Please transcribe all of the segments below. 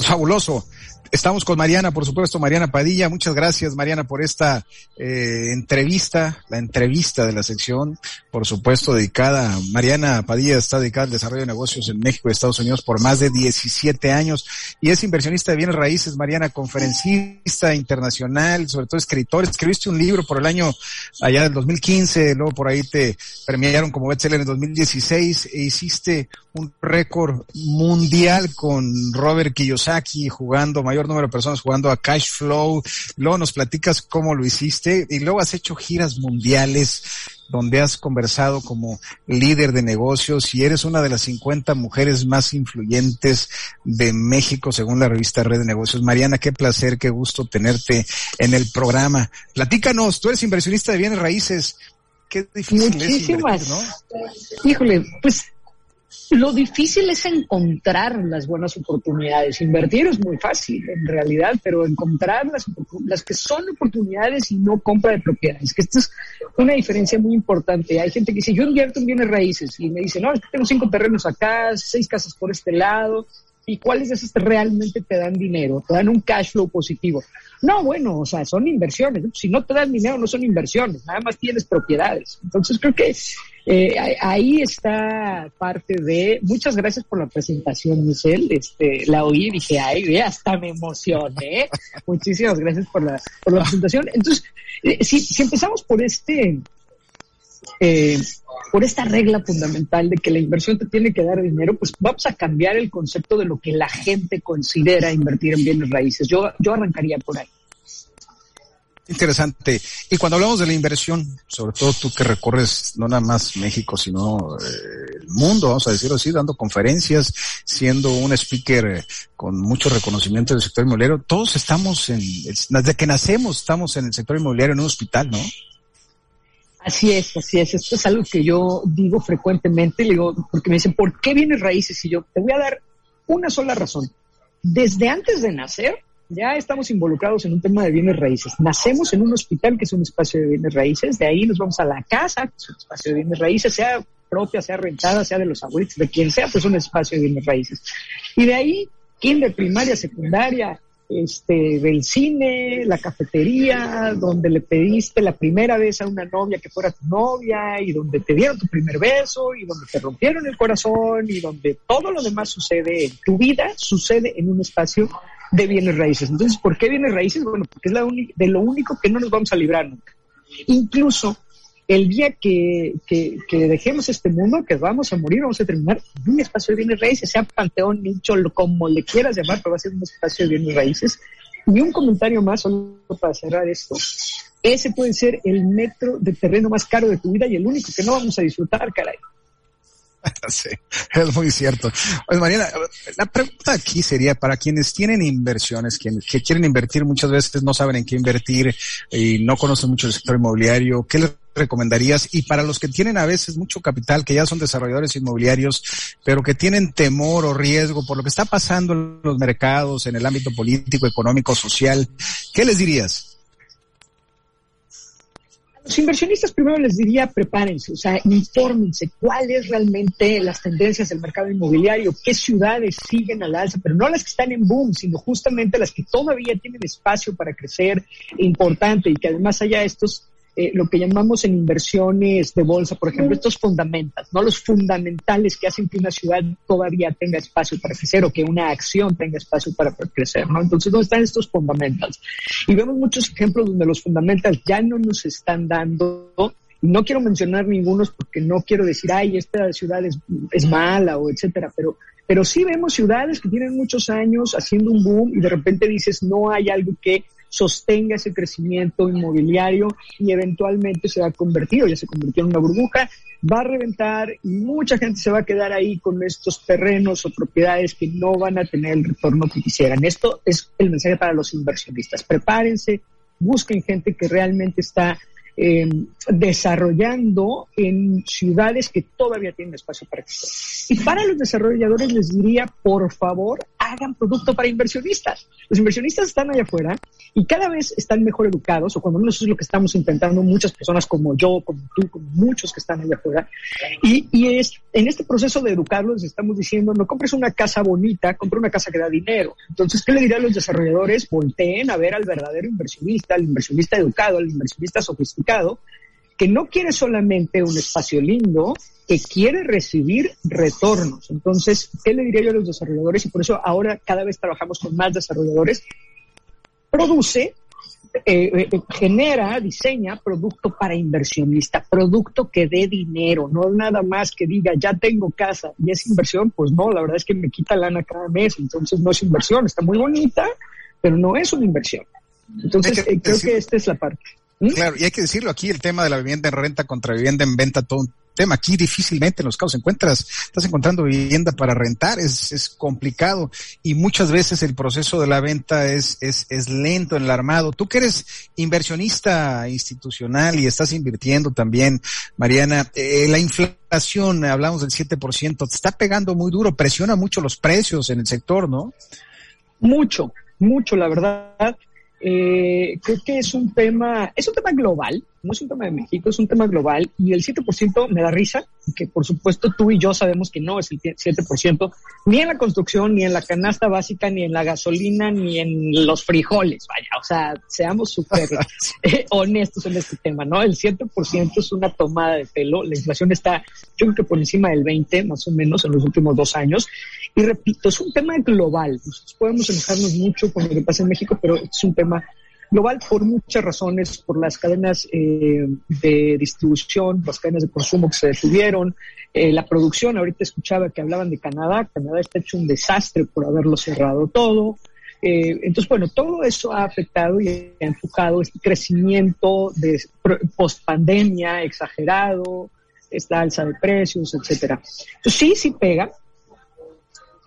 Fabuloso. Estamos con Mariana, por supuesto, Mariana Padilla. Muchas gracias, Mariana, por esta eh, entrevista, la entrevista de la sección, por supuesto, dedicada. Mariana Padilla está dedicada al desarrollo de negocios en México y Estados Unidos por más de 17 años y es inversionista de bienes raíces. Mariana, conferencista internacional, sobre todo escritor. Escribiste un libro por el año allá del 2015, luego por ahí te premiaron como bestseller en el 2016 e hiciste un récord mundial con Robert Kiyosaki jugando mayor número de personas jugando a Cash Flow. Luego nos platicas cómo lo hiciste y luego has hecho giras mundiales donde has conversado como líder de negocios y eres una de las 50 mujeres más influyentes de México según la revista Red de Negocios. Mariana, qué placer, qué gusto tenerte en el programa. Platícanos, tú eres inversionista de bienes raíces. Qué difícil es invertir, ¿no? Híjole, pues lo difícil es encontrar las buenas oportunidades. Invertir es muy fácil en realidad, pero encontrar las, las que son oportunidades y no compra de propiedades, que esta es una diferencia muy importante. Hay gente que dice, yo invierto en bienes raíces y me dice, no, es que tengo cinco terrenos acá, seis casas por este lado, y cuáles de esas realmente te dan dinero, te dan un cash flow positivo. No, bueno, o sea, son inversiones. Si no te dan dinero, no son inversiones, nada más tienes propiedades. Entonces creo que eh, ahí está parte de. Muchas gracias por la presentación, Michelle. Este, la oí y dije, ay, hasta me emocioné. Muchísimas gracias por la, por la presentación. Entonces, eh, si, si empezamos por este, eh, por esta regla fundamental de que la inversión te tiene que dar dinero, pues vamos a cambiar el concepto de lo que la gente considera invertir en bienes raíces. Yo, yo arrancaría por ahí. Interesante. Y cuando hablamos de la inversión, sobre todo tú que recorres no nada más México, sino eh, el mundo, vamos a decirlo así, dando conferencias, siendo un speaker eh, con mucho reconocimiento del sector inmobiliario, todos estamos en, desde que nacemos estamos en el sector inmobiliario en un hospital, ¿no? Así es, así es. Esto es algo que yo digo frecuentemente, digo, porque me dicen, ¿por qué vienes raíces? Y yo te voy a dar una sola razón. Desde antes de nacer, ya estamos involucrados en un tema de bienes raíces. Nacemos en un hospital que es un espacio de bienes raíces, de ahí nos vamos a la casa, que es un espacio de bienes raíces, sea propia, sea rentada, sea de los abuelitos, de quien sea, pues un espacio de bienes raíces. Y de ahí, kinder, primaria, secundaria, este, del cine, la cafetería, donde le pediste la primera vez a una novia que fuera tu novia y donde te dieron tu primer beso y donde te rompieron el corazón y donde todo lo demás sucede en tu vida, sucede en un espacio de bienes raíces. Entonces, ¿por qué bienes raíces? Bueno, porque es la de lo único que no nos vamos a librar nunca. Incluso el día que, que, que, dejemos este mundo, que vamos a morir, vamos a terminar un espacio de bienes raíces, sea panteón, nicho, como le quieras llamar, pero va a ser un espacio de bienes raíces. Y un comentario más, solo para cerrar esto. Ese puede ser el metro de terreno más caro de tu vida y el único que no vamos a disfrutar, caray. Sí, es muy cierto. Pues Mariana, la pregunta aquí sería para quienes tienen inversiones, quienes que quieren invertir muchas veces no saben en qué invertir y no conocen mucho el sector inmobiliario, ¿qué les recomendarías? Y para los que tienen a veces mucho capital, que ya son desarrolladores inmobiliarios, pero que tienen temor o riesgo por lo que está pasando en los mercados, en el ámbito político, económico, social, ¿qué les dirías? Los inversionistas primero les diría prepárense, o sea, infórmense cuáles realmente las tendencias del mercado inmobiliario, qué ciudades siguen al alza, pero no las que están en boom, sino justamente las que todavía tienen espacio para crecer importante y que además haya estos eh, lo que llamamos en inversiones de bolsa, por ejemplo, estos fundamentals, ¿no? Los fundamentales que hacen que una ciudad todavía tenga espacio para crecer o que una acción tenga espacio para crecer, ¿no? Entonces, ¿dónde están estos fundamentals? Y vemos muchos ejemplos donde los fundamentals ya no nos están dando no quiero mencionar ningunos porque no quiero decir, ay, esta ciudad es, es mala o etcétera, pero, pero sí vemos ciudades que tienen muchos años haciendo un boom y de repente dices, no hay algo que sostenga ese crecimiento inmobiliario y eventualmente se va a convertir, ya se convirtió en una burbuja, va a reventar y mucha gente se va a quedar ahí con estos terrenos o propiedades que no van a tener el retorno que quisieran. Esto es el mensaje para los inversionistas. Prepárense, busquen gente que realmente está eh, desarrollando en ciudades que todavía tienen espacio para crecer. Y para los desarrolladores les diría, por favor, hagan producto para inversionistas. Los inversionistas están allá afuera y cada vez están mejor educados, o cuando menos eso es lo que estamos intentando muchas personas como yo, como tú, como muchos que están allá afuera. Y, es, en este proceso de educarlos estamos diciendo, no compres una casa bonita, compra una casa que da dinero. Entonces, ¿qué le diría a los desarrolladores? Volteen a ver al verdadero inversionista, al inversionista educado, al inversionista sofisticado, que no quiere solamente un espacio lindo, que quiere recibir retornos. Entonces, ¿qué le diría yo a los desarrolladores? Y por eso ahora cada vez trabajamos con más desarrolladores. Produce, eh, eh, genera, diseña producto para inversionista, producto que dé dinero, no nada más que diga, ya tengo casa y es inversión, pues no, la verdad es que me quita lana cada mes, entonces no es inversión, está muy bonita, pero no es una inversión. Entonces, eh, creo que esta es la parte. ¿Mm? Claro, y hay que decirlo aquí, el tema de la vivienda en renta contra vivienda en venta, todo un tema. Aquí difícilmente en los casos encuentras, estás encontrando vivienda para rentar, es, es complicado y muchas veces el proceso de la venta es, es, es lento en el armado. Tú que eres inversionista institucional y estás invirtiendo también, Mariana, eh, la inflación, hablamos del 7%, te está pegando muy duro, presiona mucho los precios en el sector, ¿no? Mucho, mucho, la verdad. Eh, creo que es un tema, es un tema global, no es un tema de México, es un tema global y el 7% me da risa, que por supuesto tú y yo sabemos que no es el 7%, ni en la construcción, ni en la canasta básica, ni en la gasolina, ni en los frijoles, vaya, o sea, seamos súper eh, honestos en este tema, ¿no? El 7% es una tomada de pelo, la inflación está, yo creo que por encima del 20 más o menos en los últimos dos años, y repito, es un tema global, Nosotros podemos enojarnos mucho con lo que pasa en México, pero es un tema global por muchas razones, por las cadenas eh, de distribución, las cadenas de consumo que se detuvieron, eh, la producción, ahorita escuchaba que hablaban de Canadá, Canadá está hecho un desastre por haberlo cerrado todo. Eh, entonces, bueno, todo eso ha afectado y ha empujado este crecimiento de post pandemia exagerado, esta alza de precios, etcétera. Entonces, sí, sí pega,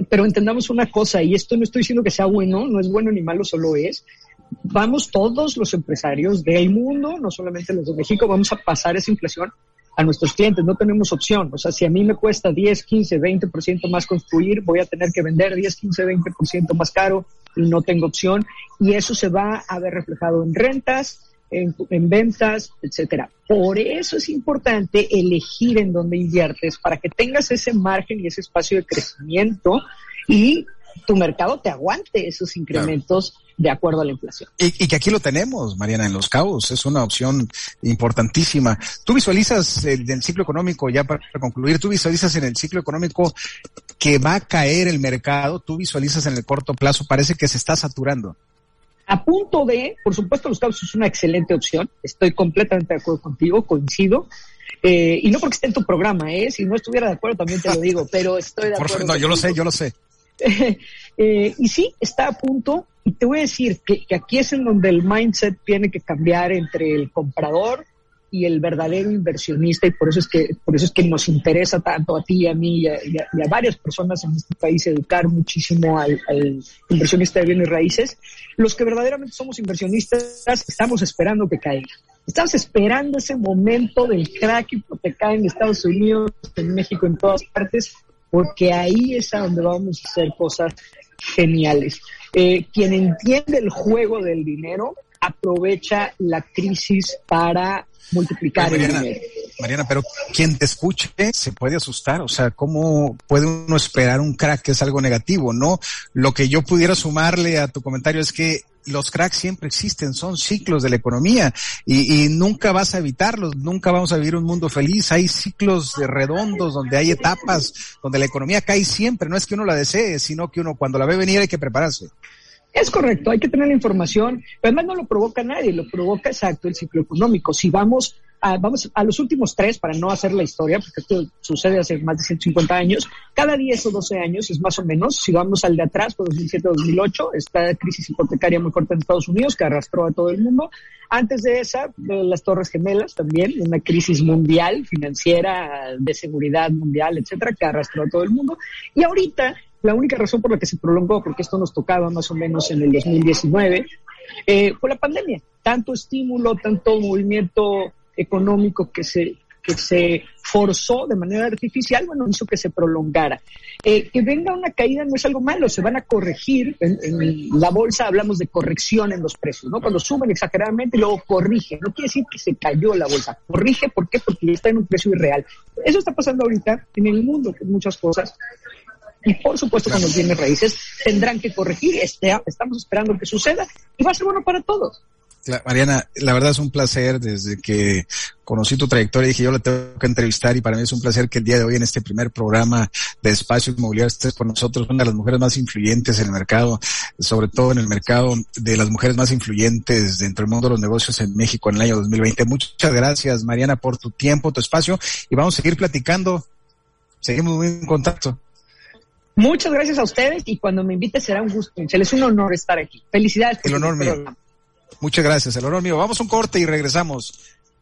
pero entendamos una cosa, y esto no estoy diciendo que sea bueno, no es bueno ni malo, solo es, vamos todos los empresarios del mundo, no solamente los de México, vamos a pasar esa inflación a nuestros clientes, no tenemos opción. O sea, si a mí me cuesta 10, 15, 20% más construir, voy a tener que vender 10, 15, 20% más caro y no tengo opción. Y eso se va a ver reflejado en rentas, en, en, ventas, etcétera. Por eso es importante elegir en dónde inviertes para que tengas ese margen y ese espacio de crecimiento y tu mercado te aguante esos incrementos de acuerdo a la inflación. Y, que aquí lo tenemos, Mariana, en Los Cabos, es una opción importantísima. Tú visualizas el, el ciclo económico, ya para concluir, tú visualizas en el ciclo económico que va a caer el mercado, tú visualizas en el corto plazo, parece que se está saturando. A punto de, por supuesto, Los Cabos es una excelente opción, estoy completamente de acuerdo contigo, coincido. Eh, y no porque esté en tu programa, ¿eh? Si no estuviera de acuerdo también te lo digo, pero estoy de acuerdo. no, yo lo sé, yo lo sé. eh, y sí, está a punto. Y te voy a decir que, aquí es en donde el mindset tiene que cambiar entre el comprador y el verdadero inversionista y por eso es que por eso es que nos interesa tanto a ti a mí y a, y a, y a varias personas en este país educar muchísimo al, al, inversionista de bienes raíces. Los que verdaderamente somos inversionistas estamos esperando que caiga. Estamos esperando ese momento del crack hipotecario en Estados Unidos en México en todas partes porque ahí es a donde vamos a hacer cosas geniales eh, quien entiende el juego del dinero aprovecha la crisis para multiplicar Mariana, el dinero. Mariana, pero quien te escuche se puede asustar, o sea, ¿cómo puede uno esperar un crack que es algo negativo? No, lo que yo pudiera sumarle a tu comentario es que los cracks siempre existen, son ciclos de la economía y, y, nunca vas a evitarlos, nunca vamos a vivir un mundo feliz. Hay ciclos redondos donde hay etapas donde la economía cae siempre. No es que uno la desee, sino que uno cuando la ve venir hay que prepararse. Es correcto, hay que tener la información, pero además no lo provoca nadie, lo provoca exacto el ciclo económico. Si vamos vamos a los últimos tres, para no hacer la historia, porque esto sucede hace más de 150 años, cada 10 o 12 años es más o menos, si vamos al de atrás, por 2007-2008, esta crisis hipotecaria muy corta en Estados Unidos que arrastró a todo el mundo. Antes de esa, las Torres Gemelas también, una crisis mundial, financiera, de seguridad mundial, etcétera, que arrastró a todo el mundo. Y ahorita, la única razón por la que se prolongó, porque esto nos tocaba más o menos en el 2019, eh, fue la pandemia. Tanto estímulo, tanto movimiento económico que se, que se forzó de manera artificial, bueno, hizo que se prolongara. Eh, que venga una caída no es algo malo, se van a corregir. En, la bolsa hablamos de corrección en los precios, ¿no? Cuando suben exageradamente y luego corrige. No quiere decir que se cayó la bolsa. Corrige, ¿por qué? Porque está en un precio irreal. Eso está pasando ahorita en el mundo, muchas cosas. Y por supuesto, con los bienes raíces tendrán que corregir. Este, estamos esperando que suceda y va a ser bueno para todos. Mariana, la verdad es un placer desde que conocí tu trayectoria dije yo la tengo que entrevistar y para mí es un placer que el día de hoy en este primer programa de Espacio Inmobiliario estés con nosotros, una de las mujeres más influyentes en el mercado, sobre todo en el mercado de las mujeres más influyentes dentro del mundo de los negocios en México en el año 2020. Muchas gracias Mariana por tu tiempo, tu espacio y vamos a seguir platicando. Seguimos muy en contacto. Muchas gracias a ustedes y cuando me invite será un gusto. Se les es un honor estar aquí. Felicidades. el honor mío. Muchas gracias, el honor mío. Vamos a un corte y regresamos.